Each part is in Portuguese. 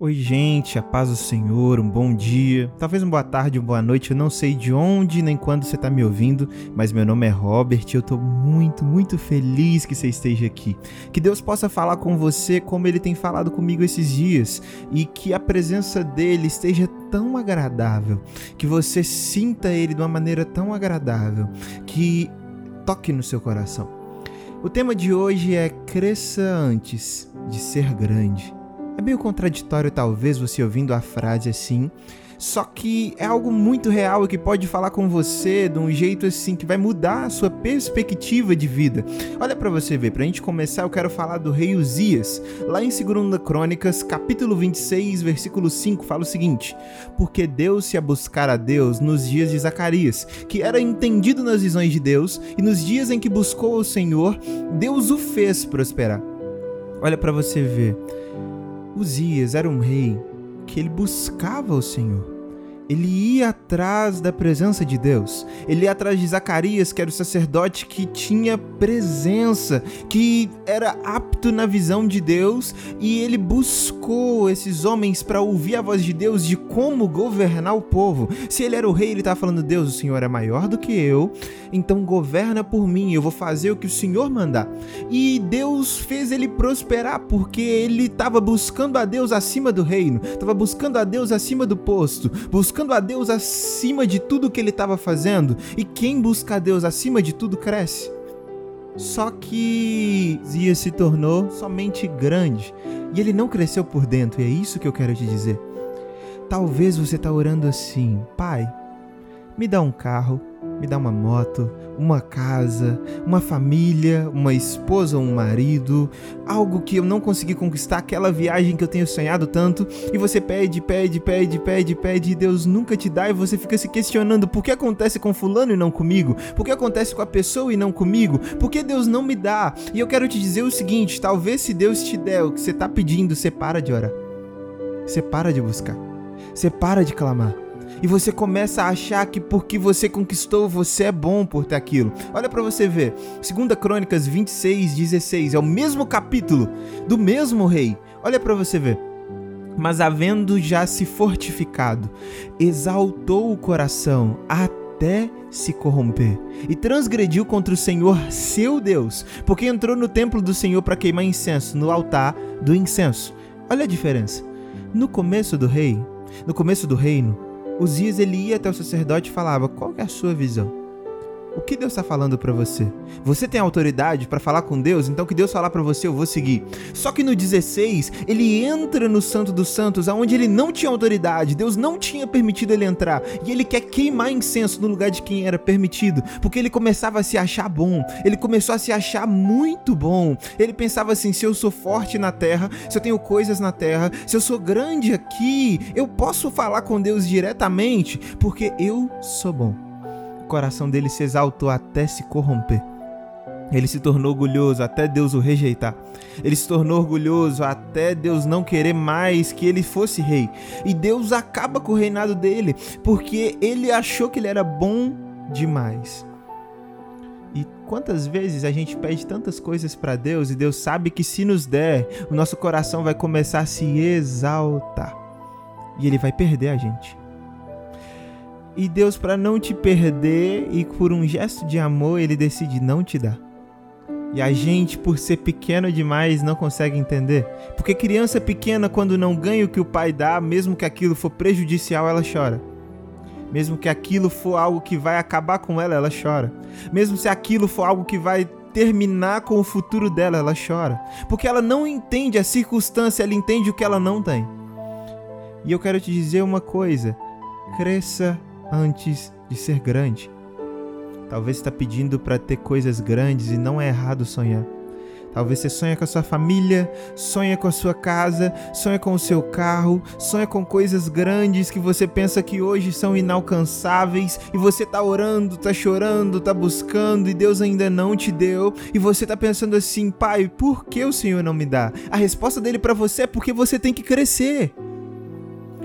Oi, gente, a paz do Senhor, um bom dia, talvez uma boa tarde, uma boa noite. Eu não sei de onde nem quando você está me ouvindo, mas meu nome é Robert e eu estou muito, muito feliz que você esteja aqui. Que Deus possa falar com você como ele tem falado comigo esses dias e que a presença dele esteja tão agradável, que você sinta ele de uma maneira tão agradável, que toque no seu coração. O tema de hoje é Cresça antes de ser grande. É meio contraditório, talvez, você ouvindo a frase assim. Só que é algo muito real e que pode falar com você de um jeito assim que vai mudar a sua perspectiva de vida. Olha para você ver, pra gente começar, eu quero falar do rei Uzias. Lá em 2 Crônicas, capítulo 26, versículo 5, fala o seguinte: Porque Deus se a buscar a Deus nos dias de Zacarias, que era entendido nas visões de Deus, e nos dias em que buscou o Senhor, Deus o fez prosperar. Olha para você ver. Uzias era um rei que ele buscava o Senhor ele ia atrás da presença de Deus. Ele ia atrás de Zacarias, que era o sacerdote que tinha presença, que era apto na visão de Deus, e ele buscou esses homens para ouvir a voz de Deus de como governar o povo. Se ele era o rei, ele estava falando: Deus, o Senhor é maior do que eu, então governa por mim, eu vou fazer o que o Senhor mandar. E Deus fez ele prosperar porque ele estava buscando a Deus acima do reino, estava buscando a Deus acima do posto, buscando buscando a Deus acima de tudo que ele estava fazendo, e quem busca a Deus acima de tudo cresce. Só que Zia se tornou somente grande e ele não cresceu por dentro, e é isso que eu quero te dizer. Talvez você está orando assim, Pai, me dá um carro, me dá uma moto, uma casa, uma família, uma esposa um marido, algo que eu não consegui conquistar, aquela viagem que eu tenho sonhado tanto, e você pede, pede, pede, pede, pede, e Deus nunca te dá, e você fica se questionando por que acontece com fulano e não comigo? Por que acontece com a pessoa e não comigo? Por que Deus não me dá? E eu quero te dizer o seguinte: talvez se Deus te der o que você está pedindo, você para de orar. Você para de buscar. Você para de clamar e você começa a achar que porque você conquistou, você é bom por ter aquilo. Olha para você ver. 2 Crônicas 26, 16 é o mesmo capítulo do mesmo rei. Olha para você ver. Mas havendo já se fortificado, exaltou o coração até se corromper e transgrediu contra o Senhor seu Deus, porque entrou no templo do Senhor para queimar incenso no altar do incenso. Olha a diferença. No começo do rei, no começo do reino, Uzias ele ia até o sacerdote e falava: Qual é a sua visão? O que Deus está falando para você? Você tem autoridade para falar com Deus? Então que Deus falar para você, eu vou seguir. Só que no 16, ele entra no Santo dos Santos, aonde ele não tinha autoridade. Deus não tinha permitido ele entrar, e ele quer queimar incenso no lugar de quem era permitido, porque ele começava a se achar bom. Ele começou a se achar muito bom. Ele pensava assim: se eu sou forte na terra, se eu tenho coisas na terra, se eu sou grande aqui, eu posso falar com Deus diretamente, porque eu sou bom coração dele se exaltou até se corromper. Ele se tornou orgulhoso até Deus o rejeitar. Ele se tornou orgulhoso até Deus não querer mais que ele fosse rei. E Deus acaba com o reinado dele, porque ele achou que ele era bom demais. E quantas vezes a gente pede tantas coisas para Deus e Deus sabe que se nos der, o nosso coração vai começar a se exaltar. E ele vai perder a gente. E Deus, para não te perder e por um gesto de amor, ele decide não te dar. E a gente, por ser pequeno demais, não consegue entender. Porque criança pequena, quando não ganha o que o pai dá, mesmo que aquilo for prejudicial, ela chora. Mesmo que aquilo for algo que vai acabar com ela, ela chora. Mesmo se aquilo for algo que vai terminar com o futuro dela, ela chora. Porque ela não entende a circunstância, ela entende o que ela não tem. E eu quero te dizer uma coisa: cresça antes de ser grande. Talvez está pedindo para ter coisas grandes e não é errado sonhar. Talvez você sonha com a sua família, sonha com a sua casa, sonha com o seu carro, sonha com coisas grandes que você pensa que hoje são inalcançáveis e você tá orando, tá chorando, tá buscando e Deus ainda não te deu e você tá pensando assim, pai, por que o Senhor não me dá? A resposta dele para você é porque você tem que crescer.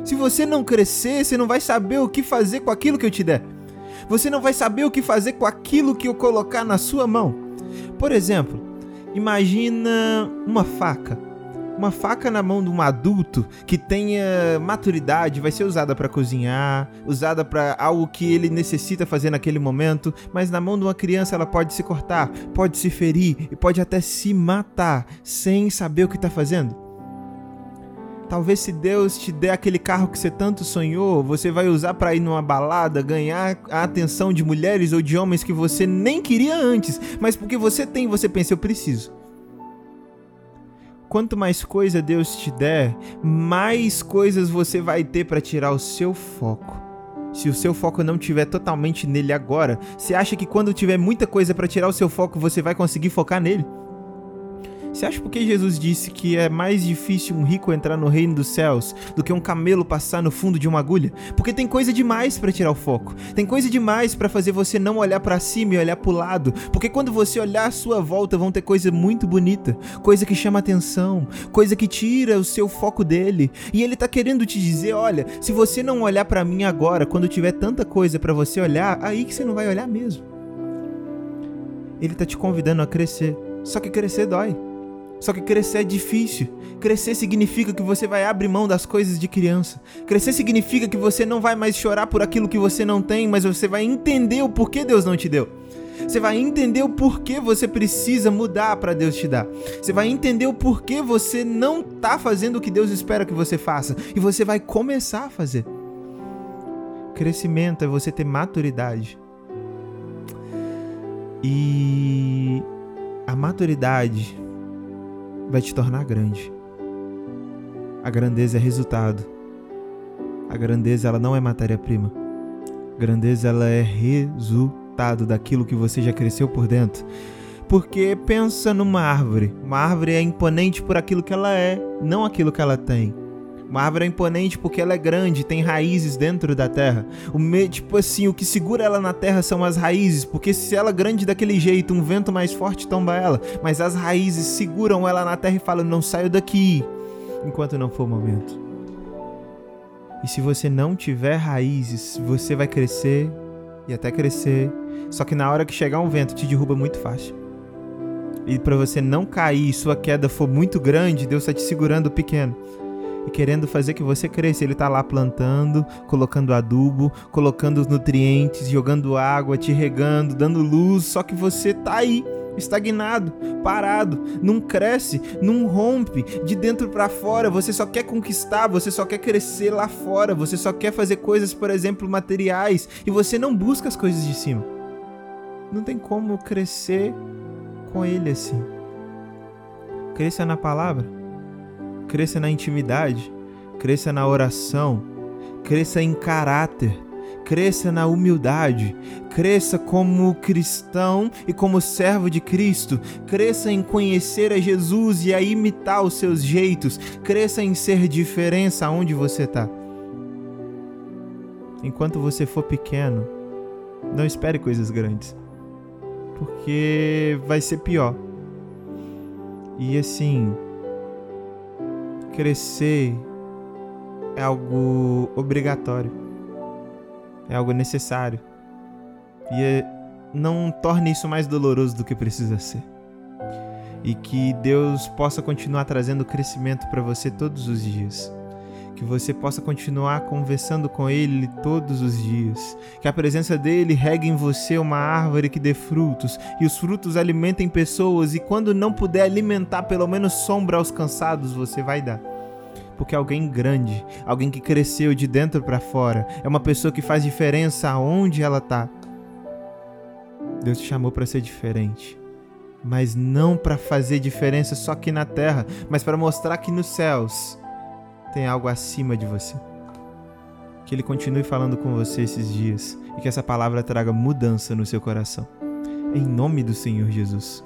Se você não crescer, você não vai saber o que fazer com aquilo que eu te der. Você não vai saber o que fazer com aquilo que eu colocar na sua mão. Por exemplo, imagina uma faca. Uma faca na mão de um adulto que tenha maturidade vai ser usada para cozinhar, usada para algo que ele necessita fazer naquele momento, mas na mão de uma criança ela pode se cortar, pode se ferir e pode até se matar sem saber o que está fazendo. Talvez se Deus te der aquele carro que você tanto sonhou, você vai usar para ir numa balada, ganhar a atenção de mulheres ou de homens que você nem queria antes, mas porque você tem, você pensa eu preciso quanto mais coisa Deus te der, mais coisas você vai ter para tirar o seu foco. Se o seu foco não estiver totalmente nele agora, você acha que quando tiver muita coisa para tirar o seu foco, você vai conseguir focar nele? Você acha porque Jesus disse que é mais difícil um rico entrar no reino dos céus do que um camelo passar no fundo de uma agulha? Porque tem coisa demais para tirar o foco. Tem coisa demais para fazer você não olhar para cima e olhar para o lado. Porque quando você olhar à sua volta, vão ter coisa muito bonita, coisa que chama atenção, coisa que tira o seu foco dele. E ele tá querendo te dizer, olha, se você não olhar para mim agora, quando tiver tanta coisa para você olhar, aí que você não vai olhar mesmo. Ele tá te convidando a crescer. Só que crescer dói. Só que crescer é difícil. Crescer significa que você vai abrir mão das coisas de criança. Crescer significa que você não vai mais chorar por aquilo que você não tem, mas você vai entender o porquê Deus não te deu. Você vai entender o porquê você precisa mudar para Deus te dar. Você vai entender o porquê você não tá fazendo o que Deus espera que você faça e você vai começar a fazer. Crescimento é você ter maturidade. E a maturidade vai te tornar grande. A grandeza é resultado. A grandeza ela não é matéria-prima. Grandeza ela é resultado daquilo que você já cresceu por dentro. Porque pensa numa árvore. Uma árvore é imponente por aquilo que ela é, não aquilo que ela tem. Uma árvore é imponente porque ela é grande, tem raízes dentro da terra. O me, tipo assim, o que segura ela na terra são as raízes, porque se ela é grande daquele jeito, um vento mais forte tomba ela, mas as raízes seguram ela na terra e falam: "Não saio daqui enquanto não for o momento". E se você não tiver raízes, você vai crescer e até crescer, só que na hora que chegar um vento te derruba muito fácil. E para você não cair e sua queda for muito grande, Deus está te segurando pequeno e querendo fazer que você cresça. Ele tá lá plantando, colocando adubo, colocando nutrientes, jogando água, te regando, dando luz, só que você tá aí estagnado, parado, não cresce, não rompe de dentro para fora, você só quer conquistar, você só quer crescer lá fora, você só quer fazer coisas, por exemplo, materiais e você não busca as coisas de cima. Não tem como crescer com ele assim. Cresça na palavra cresça na intimidade, cresça na oração, cresça em caráter, cresça na humildade, cresça como cristão e como servo de Cristo, cresça em conhecer a Jesus e a imitar os seus jeitos, cresça em ser diferença onde você está. Enquanto você for pequeno, não espere coisas grandes, porque vai ser pior. E assim, crescer é algo obrigatório, é algo necessário. E é, não torne isso mais doloroso do que precisa ser. E que Deus possa continuar trazendo crescimento para você todos os dias que você possa continuar conversando com Ele todos os dias, que a presença dele regue em você uma árvore que dê frutos, e os frutos alimentem pessoas, e quando não puder alimentar, pelo menos sombra aos cansados você vai dar. Porque alguém grande, alguém que cresceu de dentro para fora, é uma pessoa que faz diferença aonde ela tá. Deus te chamou para ser diferente mas não para fazer diferença só aqui na terra, mas para mostrar que nos céus tem algo acima de você. Que Ele continue falando com você esses dias e que essa palavra traga mudança no seu coração. Em nome do Senhor Jesus.